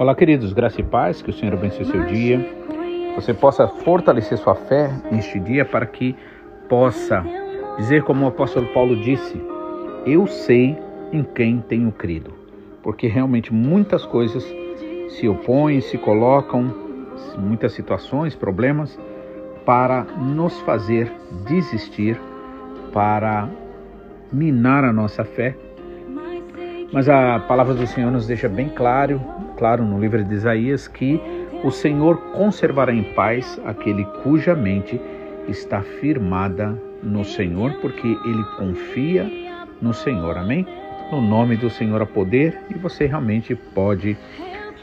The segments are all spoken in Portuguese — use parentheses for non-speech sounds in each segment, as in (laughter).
Olá, queridos, graça e paz, que o Senhor abençoe seu dia. Você possa fortalecer sua fé neste dia para que possa dizer como o apóstolo Paulo disse: Eu sei em quem tenho crido. Porque realmente muitas coisas se opõem, se colocam, muitas situações, problemas, para nos fazer desistir, para minar a nossa fé. Mas a palavra do Senhor nos deixa bem claro, claro no livro de Isaías, que o Senhor conservará em paz aquele cuja mente está firmada no Senhor, porque ele confia no Senhor. Amém? No nome do Senhor a poder e você realmente pode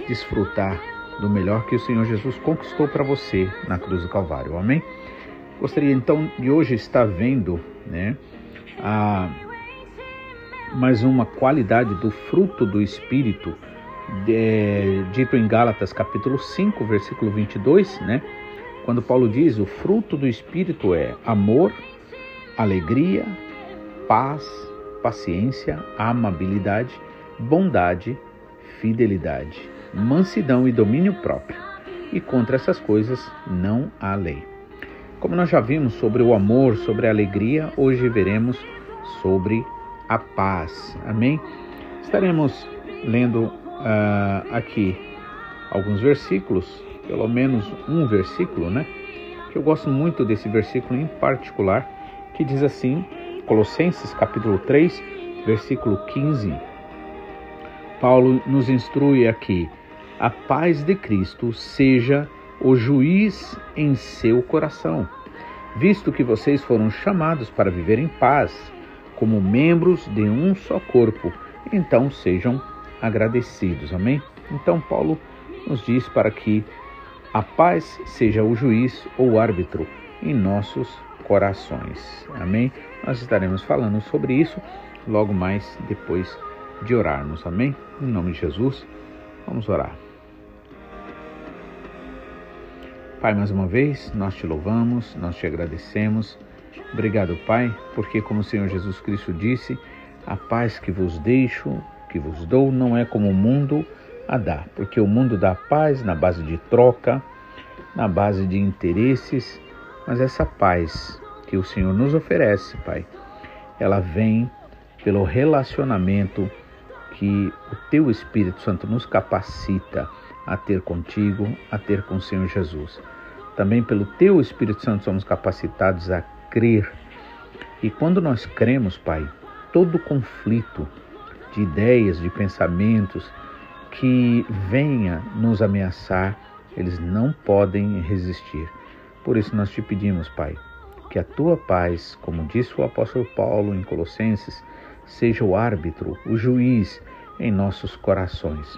desfrutar do melhor que o Senhor Jesus conquistou para você na cruz do Calvário. Amém? Gostaria então de hoje estar vendo, né, a mais uma qualidade do fruto do Espírito, de, dito em Gálatas capítulo 5, versículo 22, né? Quando Paulo diz: o fruto do Espírito é amor, alegria, paz, paciência, amabilidade, bondade, fidelidade, mansidão e domínio próprio. E contra essas coisas não há lei. Como nós já vimos sobre o amor, sobre a alegria, hoje veremos sobre a paz. Amém? Estaremos lendo uh, aqui alguns versículos, pelo menos um versículo, né? Que eu gosto muito desse versículo em particular, que diz assim, Colossenses capítulo 3, versículo 15. Paulo nos instrui aqui: a paz de Cristo seja o juiz em seu coração, visto que vocês foram chamados para viver em paz como membros de um só corpo, então sejam agradecidos. Amém? Então, Paulo nos diz para que a paz seja o juiz ou árbitro em nossos corações. Amém? Nós estaremos falando sobre isso logo mais depois de orarmos. Amém? Em nome de Jesus, vamos orar. Pai, mais uma vez, nós te louvamos, nós te agradecemos Obrigado, Pai, porque, como o Senhor Jesus Cristo disse, a paz que vos deixo, que vos dou, não é como o mundo a dá, porque o mundo dá paz na base de troca, na base de interesses, mas essa paz que o Senhor nos oferece, Pai, ela vem pelo relacionamento que o Teu Espírito Santo nos capacita a ter contigo, a ter com o Senhor Jesus. Também pelo Teu Espírito Santo somos capacitados a crer. E quando nós cremos, Pai, todo conflito de ideias, de pensamentos que venha nos ameaçar, eles não podem resistir. Por isso nós te pedimos, Pai, que a tua paz, como disse o apóstolo Paulo em Colossenses, seja o árbitro, o juiz em nossos corações.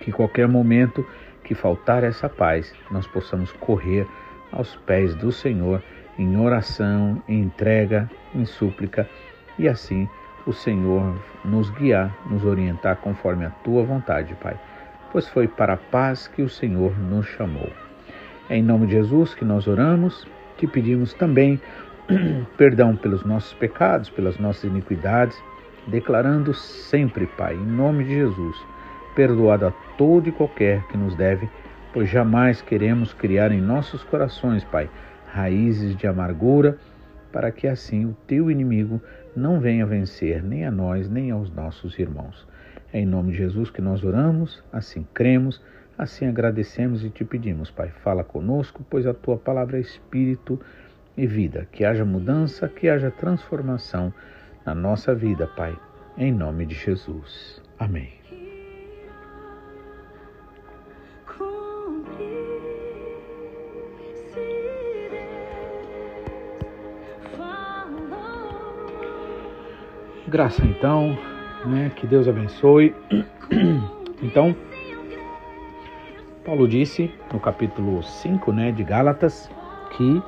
Que qualquer momento que faltar essa paz, nós possamos correr aos pés do Senhor em oração, em entrega, em súplica, e assim o Senhor nos guiar, nos orientar conforme a tua vontade, Pai, pois foi para a paz que o Senhor nos chamou. É em nome de Jesus que nós oramos, te pedimos também (clears throat) perdão pelos nossos pecados, pelas nossas iniquidades, declarando sempre, Pai, em nome de Jesus, perdoado a todo e qualquer que nos deve, pois jamais queremos criar em nossos corações, Pai, raízes de amargura, para que assim o teu inimigo não venha vencer nem a nós, nem aos nossos irmãos. É em nome de Jesus que nós oramos, assim cremos, assim agradecemos e te pedimos, Pai, fala conosco, pois a tua palavra é espírito e vida. Que haja mudança, que haja transformação na nossa vida, Pai, em nome de Jesus. Amém. Graça então, né? Que Deus abençoe. (clears throat) Então, Paulo disse no capítulo 5, né, de Gálatas, que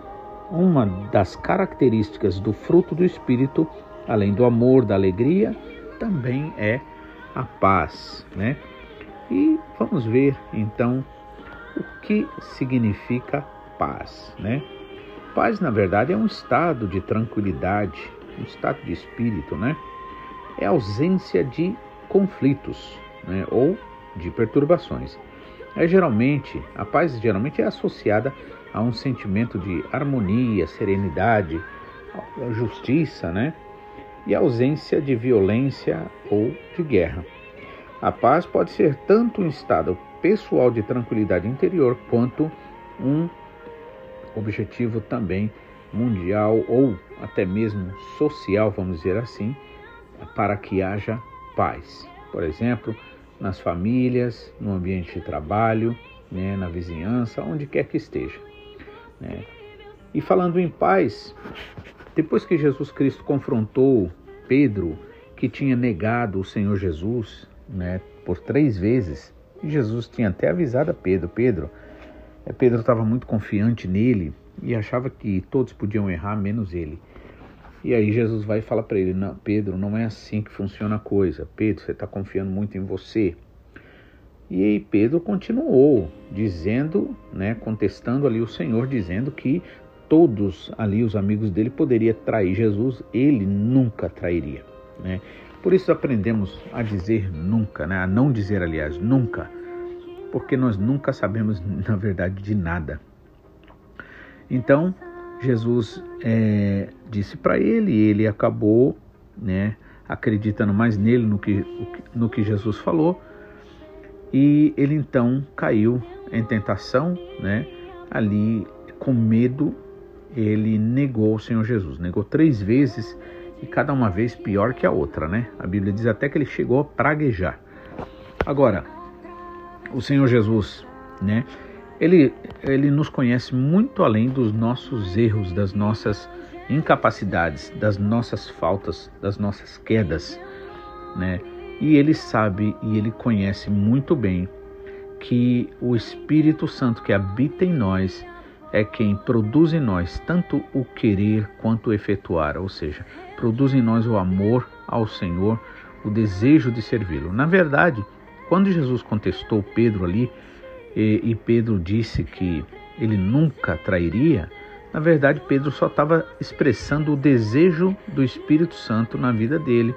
uma das características do fruto do espírito, além do amor, da alegria, também é a paz, né? E vamos ver então o que significa paz, né? paz, na verdade, é um estado de tranquilidade, um estado de espírito, né? É ausência de conflitos, né? Ou de perturbações. É geralmente, a paz geralmente é associada um sentimento de harmonia, serenidade, justiça, né? E ausência de violência ou de guerra. A paz pode ser tanto um estado pessoal de tranquilidade interior quanto um objetivo também mundial ou até mesmo social, vamos dizer assim, para que haja paz. Por exemplo, nas famílias, no ambiente de trabalho, né, na vizinhança, onde quer que esteja. Né? E falando em paz, depois que Jesus Cristo confrontou Pedro, que tinha negado o Senhor Jesus né, por três vezes, Jesus tinha até avisado a Pedro: Pedro, é, Pedro estava muito confiante nele e achava que todos podiam errar, menos ele. E aí Jesus vai e fala para ele: não, Pedro, não é assim que funciona a coisa. Pedro, você está confiando muito em você. E Pedro continuou dizendo, né, contestando ali o Senhor, dizendo que todos ali os amigos dele poderiam trair Jesus, ele nunca trairia, né? Por isso aprendemos a dizer nunca, né? A não dizer, aliás, nunca porque nós nunca sabemos, (laughs) na verdade, de nada. Então, Jesus é, disse para ele, e ele acabou né, acreditando mais nele, no que, no que Jesus falou, e ele então caiu em tentação, né, ali com medo, ele negou o Senhor Jesus, negou três vezes e cada uma vez pior que a outra, né? A Bíblia diz até que ele chegou a praguejar. Agora, o Senhor Jesus, né? Ele, ele nos conhece muito além dos nossos erros, das nossas incapacidades, das nossas faltas, das nossas quedas, né? E ele sabe e ele conhece muito bem que o Espírito Santo que habita em nós é quem produz em nós tanto o querer quanto o efetuar, ou seja, produz em nós o amor ao Senhor, o desejo de servi-lo. Na verdade, quando Jesus contestou Pedro ali, e, e Pedro disse que ele nunca trairia, na verdade Pedro só estava expressando o desejo do Espírito Santo na vida dele,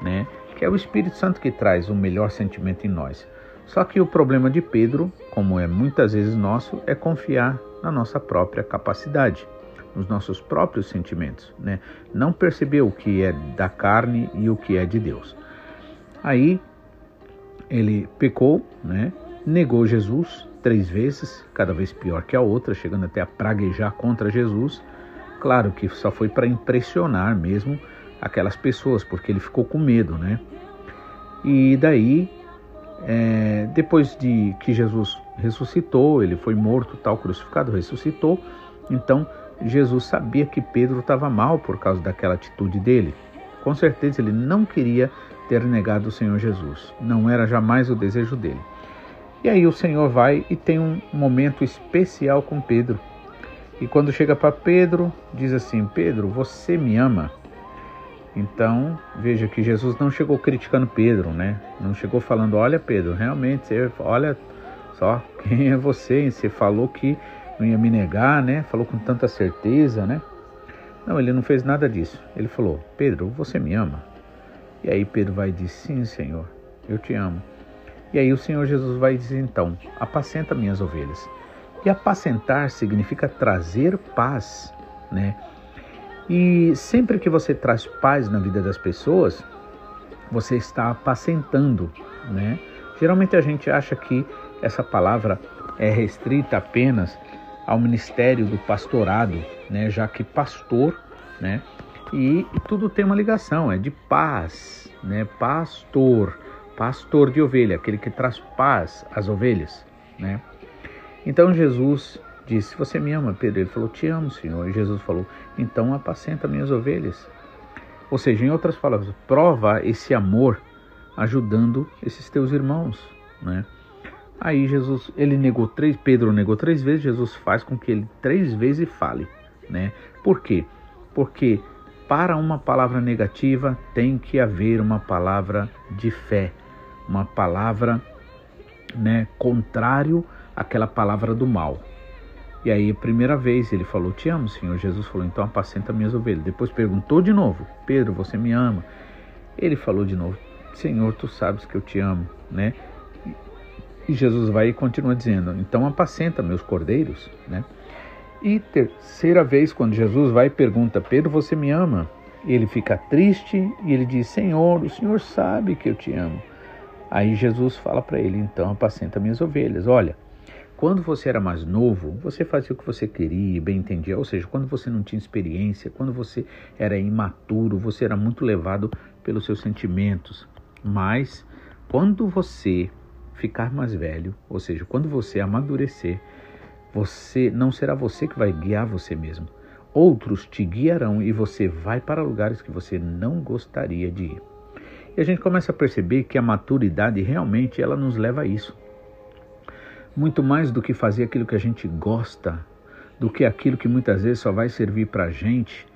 né? Que é o Espírito Santo que traz o melhor sentimento em nós. Só que o problema de Pedro, como é muitas vezes nosso, é confiar na nossa própria capacidade, nos nossos próprios sentimentos, né? Não perceber o que é da carne e o que é de Deus. Aí ele pecou, né? negou Jesus três vezes, cada vez pior que a outra, chegando até a praguejar contra Jesus. Claro que só foi para impressionar mesmo aquelas pessoas, porque ele ficou com medo, né? E daí, é, depois de que Jesus ressuscitou, ele foi morto, tal, crucificado, ressuscitou, então Jesus sabia que Pedro estava mal por causa daquela atitude dele. Com certeza ele não queria ter negado o Senhor Jesus. Não era jamais o desejo dele. E aí o Senhor vai e tem um momento especial com Pedro. E quando chega para Pedro, diz assim: Pedro, você me ama? Então, veja que Jesus não chegou criticando Pedro, né? Não chegou falando: Olha, Pedro, realmente, você, olha só (laughs) quem é você. Você falou que não ia me negar, né? Falou com tanta certeza, né? Não, ele não fez nada disso. Ele falou: Pedro, você me ama? E aí Pedro vai dizer: Sim, Senhor, eu te amo. E aí o Senhor Jesus vai dizer então: Apacenta minhas ovelhas. E apacentar significa trazer paz, né? E sempre que você traz paz na vida das pessoas, você está apacentando, né? Geralmente a gente acha que essa palavra é restrita apenas ao ministério do pastorado, né? Já que pastor, né? E, e tudo tem uma ligação, é de paz, né? Pastor, pastor de ovelha, aquele que traz paz às ovelhas, né? Então Jesus disse: Você me ama, Pedro? Ele falou: Te amo, Senhor. E Jesus falou: Então apacenta minhas ovelhas. Ou seja, em outras palavras, prova esse amor ajudando esses teus irmãos, né? Aí Jesus, ele negou três, Pedro negou três vezes, Jesus faz com que ele três vezes fale, né? Por quê? Porque para uma palavra negativa tem que haver uma palavra de fé, uma palavra né, contrário àquela palavra do mal. E aí, a primeira vez ele falou: Te amo, Senhor. Jesus falou: Então apacenta minhas ovelhas. Depois perguntou de novo: Pedro, você me ama? Ele falou de novo: Senhor, tu sabes que eu te amo, né? E Jesus vai e continua dizendo: Então apacenta meus cordeiros, né? E terceira vez, quando Jesus vai e pergunta: Pedro, você me ama? Ele fica triste e ele diz: Senhor, o Senhor sabe que eu te amo. Aí Jesus fala para ele: Então apacenta minhas ovelhas. Olha, quando você era mais novo, você fazia o que você queria, bem entendia. Ou seja, quando você não tinha experiência, quando você era imaturo, você era muito levado pelos seus sentimentos. Mas quando você ficar mais velho, ou seja, quando você amadurecer, você não será você que vai guiar você mesmo. Outros te guiarão e você vai para lugares que você não gostaria de ir. E a gente começa a perceber que a maturidade realmente ela nos leva a isso muito mais do que fazer aquilo que a gente gosta, do que aquilo que muitas vezes só vai servir para a gente,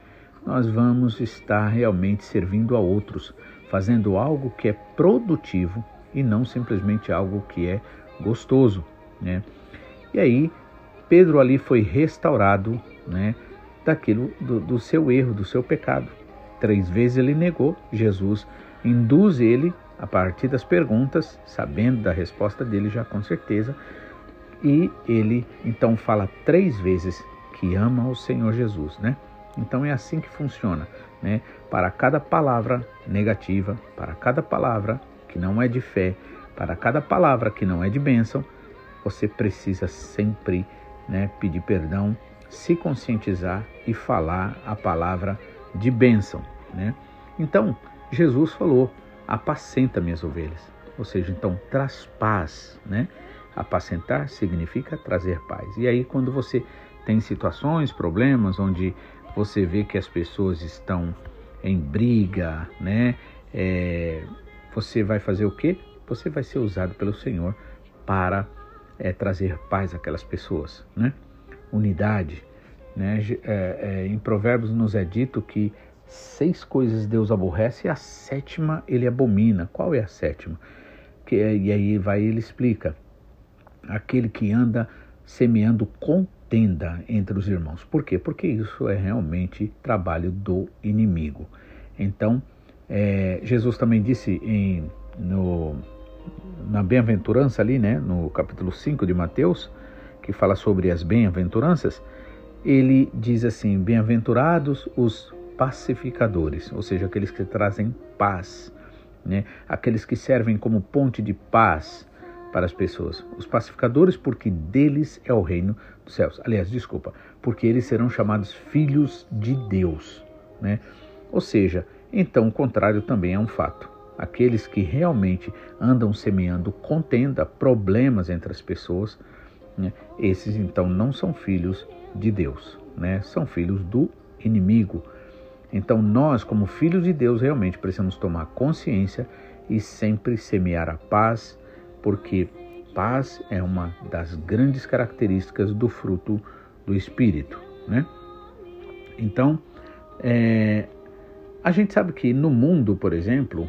nós vamos estar realmente servindo a outros, fazendo algo que é produtivo e não simplesmente algo que é gostoso, né? E aí Pedro ali foi restaurado, né? Daquilo do, do seu erro, do seu pecado. Três vezes ele negou, Jesus induz ele a partir das perguntas, sabendo da resposta dele já com certeza, e ele então fala três vezes que ama o Senhor Jesus, né? Então é assim que funciona, né? Para cada palavra negativa, para cada palavra que não é de fé, para cada palavra que não é de bênção, você precisa sempre, né, pedir perdão, se conscientizar e falar a palavra de bênção, né? Então, Jesus falou: "Apacenta minhas ovelhas". Ou seja, então traz paz, né? Apacentar significa trazer paz. E aí, quando você tem situações, problemas, onde você vê que as pessoas estão em briga, né? É, você vai fazer o quê? Você vai ser usado pelo Senhor para é, trazer paz àquelas pessoas, né? Unidade, né? É, é, em Provérbios nos é dito que seis coisas Deus aborrece e a sétima ele abomina. Qual é a sétima? Que, é, e aí vai ele explica aquele que anda semeando contenda entre os irmãos. Por quê? Porque isso é realmente trabalho do inimigo. Então, é, Jesus também disse em, no, na bem-aventurança ali, né, no capítulo 5 de Mateus, que fala sobre as bem-aventuranças, ele diz assim: Bem-aventurados os pacificadores, ou seja, aqueles que trazem paz, né? aqueles que servem como ponte de paz, para as pessoas. Os pacificadores, porque deles é o reino dos céus. Aliás, desculpa, porque eles serão chamados filhos de Deus. Né? Ou seja, então o contrário também é um fato. Aqueles que realmente andam semeando contenda, problemas entre as pessoas, né? esses então não são filhos de Deus, né? são filhos do inimigo. Então nós, como filhos de Deus, realmente precisamos tomar consciência e sempre semear a paz, porque paz é uma das grandes características do fruto do Espírito. Né? Então, é, a gente sabe que no mundo, por exemplo,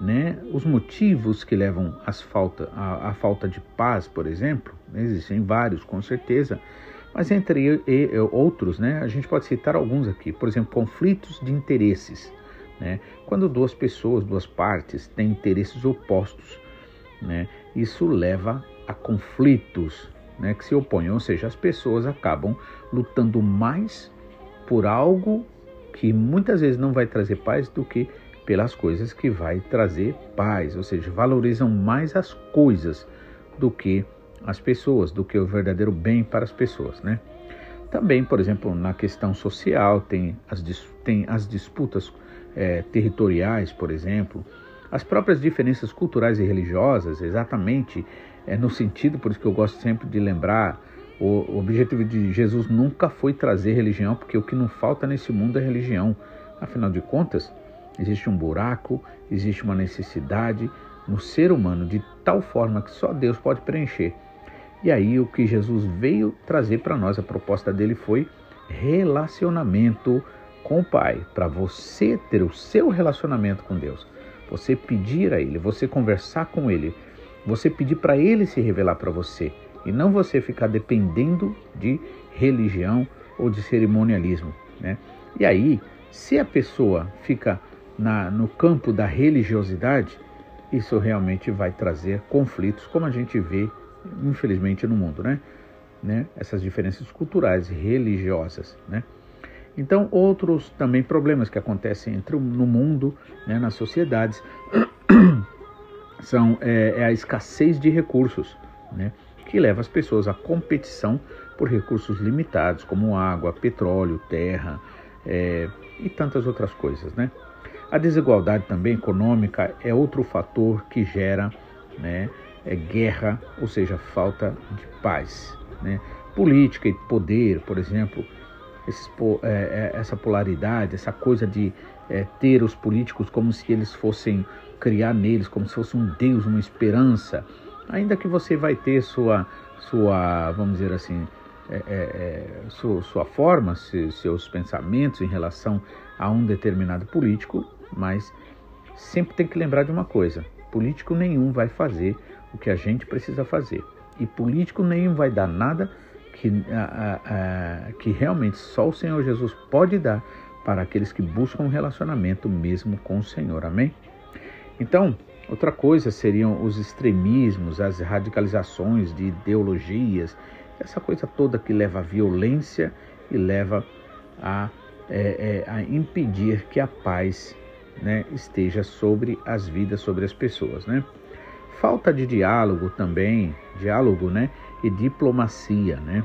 né, os motivos que levam às falta, à, à falta de paz, por exemplo, existem vários, com certeza, mas entre e, e, outros, né, a gente pode citar alguns aqui. Por exemplo, conflitos de interesses. Né? Quando duas pessoas, duas partes, têm interesses opostos, né? Isso leva a conflitos né, que se opõem, ou seja, as pessoas acabam lutando mais por algo que muitas vezes não vai trazer paz do que pelas coisas que vai trazer paz, ou seja, valorizam mais as coisas do que as pessoas, do que o verdadeiro bem para as pessoas, né? Também, por exemplo, na questão social, tem as, tem as disputas é, territoriais, por exemplo, as próprias diferenças culturais e religiosas, exatamente é no sentido, por isso que eu gosto sempre de lembrar, o objetivo de Jesus nunca foi trazer religião, porque o que não falta nesse mundo é religião. Afinal de contas, existe um buraco, existe uma necessidade no ser humano de tal forma que só Deus pode preencher. E aí o que Jesus veio trazer para nós, a proposta dele foi relacionamento com o Pai, para você ter o seu relacionamento com Deus você pedir a Ele, você conversar com Ele, você pedir para Ele se revelar para você. e não você ficar dependendo de religião ou de cerimonialismo, né? E aí, se a pessoa fica na, no campo da religiosidade, isso realmente vai trazer conflitos, como a gente vê, infelizmente, no mundo, né? né? Essas diferenças culturais e religiosas, né? Então, outros também problemas que acontecem entre, no mundo, né, nas sociedades, (clears throat) são é, é, a escassez de recursos, né, que leva as pessoas à competição por recursos limitados, como água, petróleo, terra é, e tantas outras coisas. Né. A desigualdade também econômica é outro fator que gera né, é guerra, ou seja, falta de paz. Né. Política e poder, por exemplo, esses, é, é, essa polaridade, essa coisa de é, ter os políticos como se eles fossem criar neles, como se fosse um Deus, uma esperança, ainda que você vai ter sua, sua vamos dizer assim, é, é, é sua, sua, forma, seus pensamentos em relação a um determinado político, mas sempre tem que lembrar de uma coisa: político nenhum vai fazer o que a gente precisa fazer, e político nenhum vai dar nada que, a, a, que realmente só o Senhor Jesus pode dar para aqueles que buscam um relacionamento mesmo com o Senhor. Amém? Então, outra coisa seriam os extremismos, as radicalizações de ideologias, essa coisa toda que leva à violência e leva a, é, é, a impedir que a paz né, esteja sobre as vidas, sobre as pessoas. Né? Falta de diálogo também, diálogo, né? E diplomacia, né?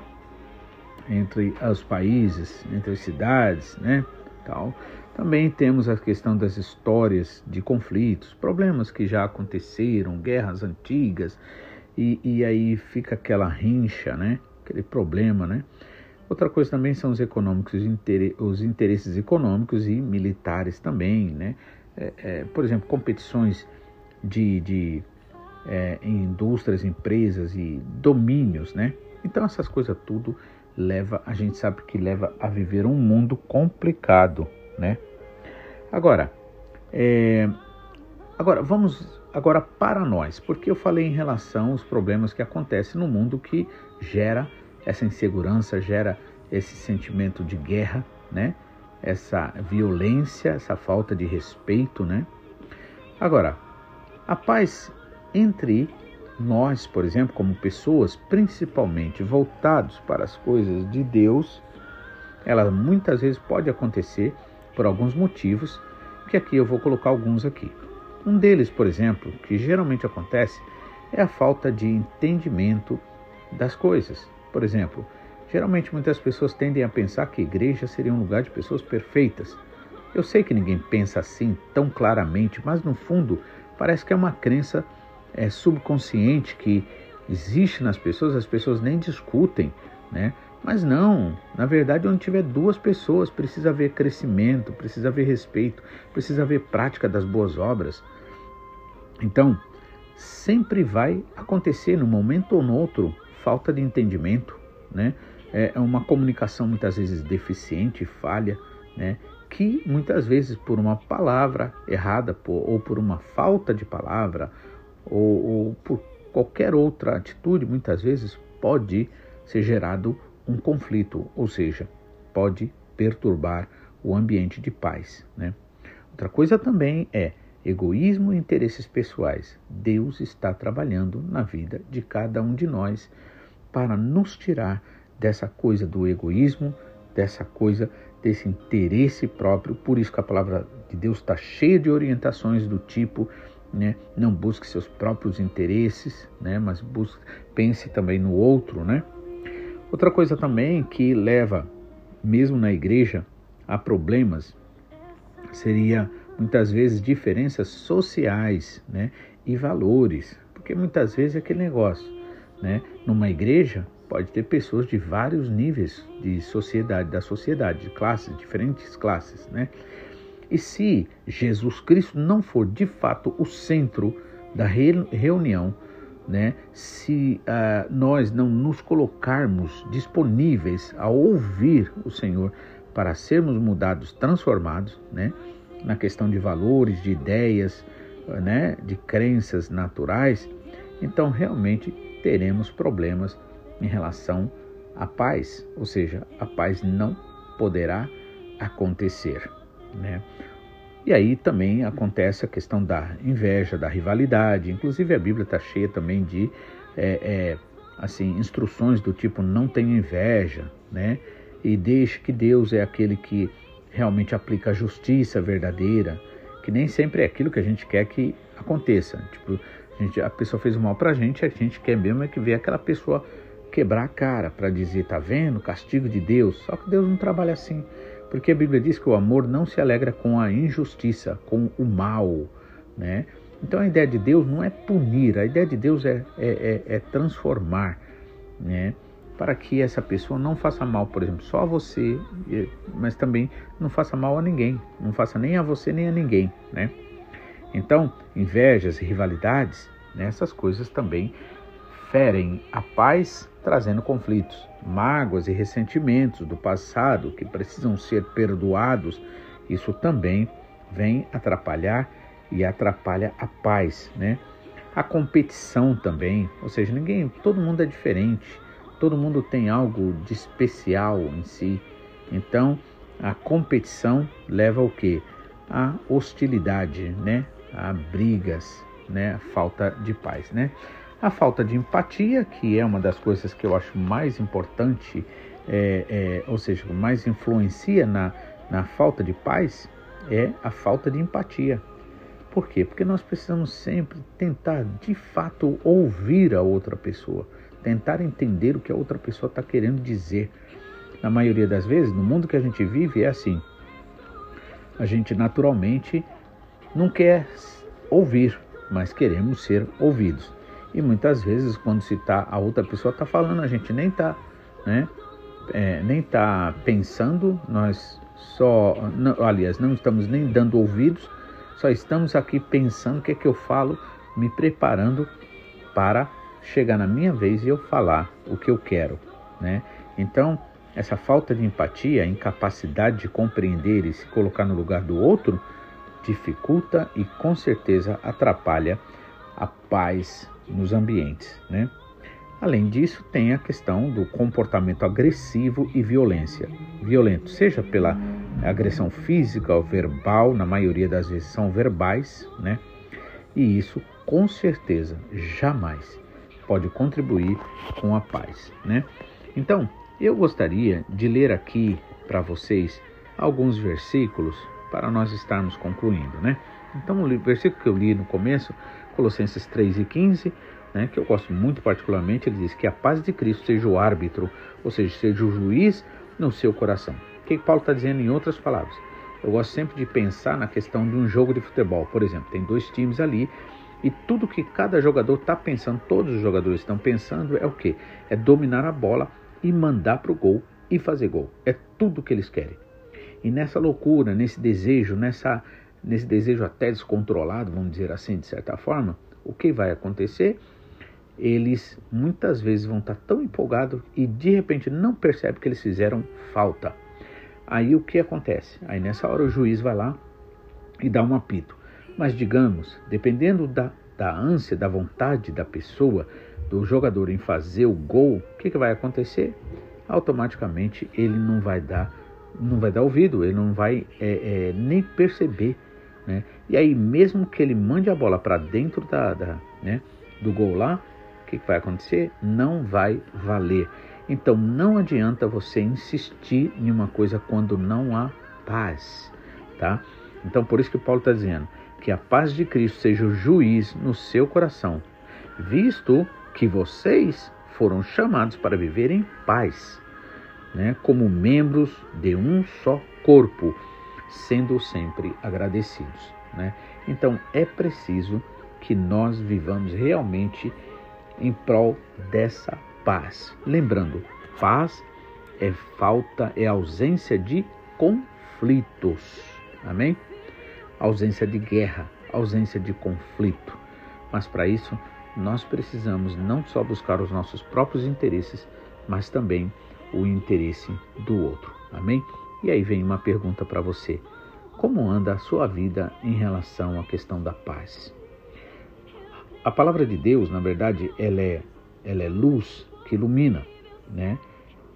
Entre os países, entre as cidades, né? Tal. Também temos a questão das histórias de conflitos, problemas que já aconteceram, guerras antigas, e, e aí fica aquela rincha, né? Aquele problema, né? Outra coisa também são os econômicos, os interesses econômicos e militares também, né? É, é, por exemplo, competições de, de é, em indústrias, empresas e domínios, né? Então essas coisas tudo leva, a gente sabe que leva a viver um mundo complicado, né? Agora, é, agora vamos agora para nós, porque eu falei em relação aos problemas que acontecem no mundo que gera essa insegurança, gera esse sentimento de guerra, né? Essa violência, essa falta de respeito, né? Agora, a paz entre nós, por exemplo, como pessoas principalmente voltados para as coisas de Deus, ela muitas vezes pode acontecer por alguns motivos, que aqui eu vou colocar alguns aqui. Um deles, por exemplo, que geralmente acontece, é a falta de entendimento das coisas. Por exemplo, geralmente muitas pessoas tendem a pensar que a igreja seria um lugar de pessoas perfeitas. Eu sei que ninguém pensa assim tão claramente, mas no fundo parece que é uma crença é, subconsciente que existe nas pessoas, as pessoas nem discutem, né? Mas não, na verdade, onde tiver duas pessoas, precisa haver crescimento, precisa haver respeito, precisa haver prática das boas obras. Então, sempre vai acontecer, num momento ou no outro, falta de entendimento, né? É uma comunicação muitas vezes deficiente, falha, né? Que muitas vezes por uma palavra errada ou por uma falta de palavra ou, ou por qualquer outra atitude, muitas vezes pode ser gerado um conflito, ou seja, pode perturbar o ambiente de paz. Né? Outra coisa também é egoísmo e interesses pessoais. Deus está trabalhando na vida de cada um de nós para nos tirar dessa coisa do egoísmo, dessa coisa desse interesse próprio. Por isso que a palavra de Deus está cheia de orientações do tipo né? Não busque seus próprios interesses, né? Mas busque, pense também no outro, né? Outra coisa também que leva, mesmo na igreja, a problemas seria muitas vezes diferenças sociais, né? E valores, porque muitas vezes é aquele negócio, né? Numa igreja pode ter pessoas de vários níveis de sociedade, da sociedade, de classes, diferentes classes, né? E se Jesus Cristo não for de fato o centro da reunião, né, se uh, nós não nos colocarmos disponíveis a ouvir o Senhor para sermos mudados, transformados, né, na questão de valores, de ideias, né, de crenças naturais, então realmente teremos problemas em relação à paz, ou seja, a paz não poderá acontecer, né? E aí também acontece a questão da inveja, da rivalidade. Inclusive a Bíblia está cheia também de é, é, assim instruções do tipo não tenha inveja, né? E deixe que Deus é aquele que realmente aplica a justiça verdadeira, que nem sempre é aquilo que a gente quer que aconteça. Tipo, a, gente, a pessoa fez mal para a gente, a gente quer mesmo é que ver aquela pessoa quebrar a cara para dizer, tá vendo, castigo de Deus. Só que Deus não trabalha assim. Porque a Bíblia diz que o amor não se alegra com a injustiça, com o mal, né? Então a ideia de Deus não é punir, a ideia de Deus é, é, é, é transformar, né? Para que essa pessoa não faça mal, por exemplo, só a você, mas também não faça mal a ninguém, não faça nem a você nem a ninguém, né? Então, invejas rivalidades, né, essas coisas também ferem a paz, trazendo conflitos, mágoas e ressentimentos do passado que precisam ser perdoados. Isso também vem atrapalhar e atrapalha a paz, né? A competição também, ou seja, ninguém, todo mundo é diferente, todo mundo tem algo de especial em si. Então, a competição leva ao que? A hostilidade, né? A brigas, né? A falta de paz, né? A falta de empatia, que é uma das coisas que eu acho mais importante, é, é, ou seja, mais influencia na, na falta de paz, é a falta de empatia. Por quê? Porque nós precisamos sempre tentar de fato ouvir a outra pessoa, tentar entender o que a outra pessoa está querendo dizer. Na maioria das vezes, no mundo que a gente vive, é assim. A gente naturalmente não quer ouvir, mas queremos ser ouvidos. E muitas vezes, quando se tá, a outra pessoa está falando, a gente nem está né, é, nem tá pensando, nós só, não, aliás, não estamos nem dando ouvidos, só estamos aqui pensando o que é que eu falo, me preparando para chegar na minha vez e eu falar o que eu quero, né? Então, essa falta de empatia, incapacidade de compreender e se colocar no lugar do outro, dificulta e com certeza atrapalha a paz nos ambientes, né? Além disso, tem a questão do comportamento agressivo e violência. Violento, seja pela agressão física ou verbal, na maioria das vezes são verbais, né? E isso, com certeza, jamais pode contribuir com a paz, né? Então, eu gostaria de ler aqui para vocês alguns versículos para nós estarmos concluindo, né? Então, o versículo que eu li no começo Colossenses 3 e 15, né, que eu gosto muito particularmente, ele diz que a paz de Cristo seja o árbitro, ou seja, seja o juiz no seu coração. O que Paulo está dizendo em outras palavras? Eu gosto sempre de pensar na questão de um jogo de futebol. Por exemplo, tem dois times ali e tudo que cada jogador está pensando, todos os jogadores estão pensando é o que? É dominar a bola e mandar para o gol e fazer gol. É tudo que eles querem. E nessa loucura, nesse desejo, nessa nesse desejo até descontrolado, vamos dizer assim, de certa forma, o que vai acontecer? Eles muitas vezes vão estar tão empolgados e de repente não percebem que eles fizeram falta. Aí o que acontece? Aí nessa hora o juiz vai lá e dá um apito. Mas digamos, dependendo da, da ânsia, da vontade da pessoa, do jogador em fazer o gol, o que, que vai acontecer? Automaticamente ele não vai dar, não vai dar ouvido, ele não vai é, é, nem perceber né? E aí, mesmo que ele mande a bola para dentro da, da né, do gol lá, o que, que vai acontecer? Não vai valer. Então, não adianta você insistir em uma coisa quando não há paz. Tá? Então, por isso que Paulo está dizendo que a paz de Cristo seja o juiz no seu coração, visto que vocês foram chamados para viver em paz, né, como membros de um só corpo sendo sempre agradecidos. Né? Então é preciso que nós vivamos realmente em prol dessa paz. Lembrando, paz é falta, é ausência de conflitos. Amém? Ausência de guerra, ausência de conflito. Mas para isso, nós precisamos não só buscar os nossos próprios interesses, mas também o interesse do outro. Amém? E aí vem uma pergunta para você: como anda a sua vida em relação à questão da paz? A palavra de Deus, na verdade, ela é, ela é luz que ilumina, né?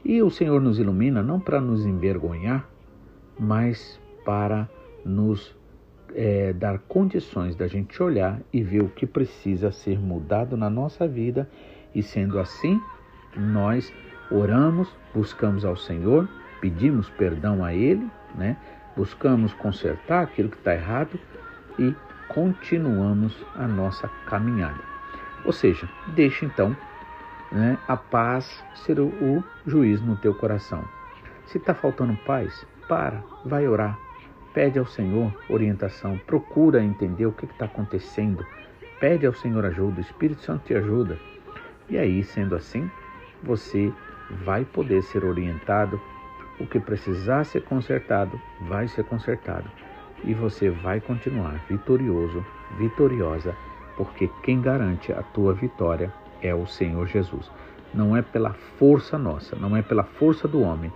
E o Senhor nos ilumina não para nos envergonhar, mas para nos é, dar condições da gente olhar e ver o que precisa ser mudado na nossa vida, e sendo assim, nós oramos, buscamos ao Senhor, pedimos perdão a Ele, né? buscamos consertar aquilo que está errado e continuamos a nossa caminhada. Ou seja, deixe então né, a paz ser o, o juiz no teu coração. Se está faltando paz, para, vai orar, pede ao Senhor orientação, procura entender o que está acontecendo, pede ao Senhor ajuda, o Espírito Santo te ajuda. E aí, sendo assim, você vai poder ser orientado, o que precisar ser consertado, vai ser consertado. E você vai continuar vitorioso, vitoriosa, porque quem garante a tua vitória é o Senhor Jesus. Não é pela força nossa, não é pela força do homem.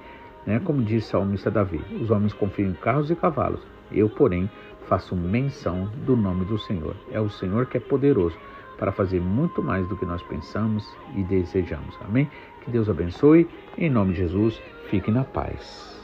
Né? Como disse o salmista Davi, os homens confiam em carros e cavalos. Eu, porém, faço menção do nome do Senhor. É o Senhor que é poderoso para fazer muito mais do que nós pensamos e desejamos. Amém? Que Deus abençoe. Em nome de Jesus, fique na paz.